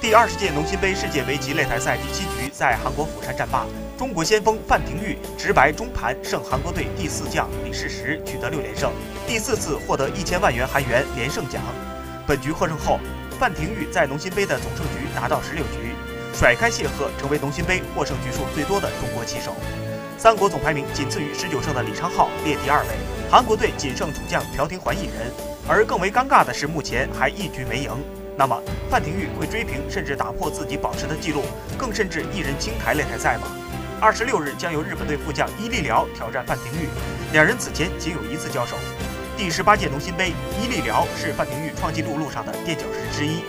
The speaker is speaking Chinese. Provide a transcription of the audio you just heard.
第二十届农心杯世界围棋擂台赛第七局在韩国釜山战罢，中国先锋范廷钰直白中盘胜韩国队第四将李世石，取得六连胜，第四次获得一千万元韩元连胜奖。本局获胜后，范廷钰在农心杯的总胜局达到十六局，甩开谢赫，成为农心杯获胜局数最多的中国棋手。三国总排名仅次于十九胜的李昌镐列第二位，韩国队仅剩主将朴廷桓一人。而更为尴尬的是，目前还一局没赢。那么范廷钰会追平甚至打破自己保持的记录，更甚至一人清台擂台赛吗？二十六日将由日本队副将伊利辽挑战范廷钰，两人此前仅有一次交手。第十八届农心杯，伊利辽是范廷钰创纪录路上的垫脚石之一。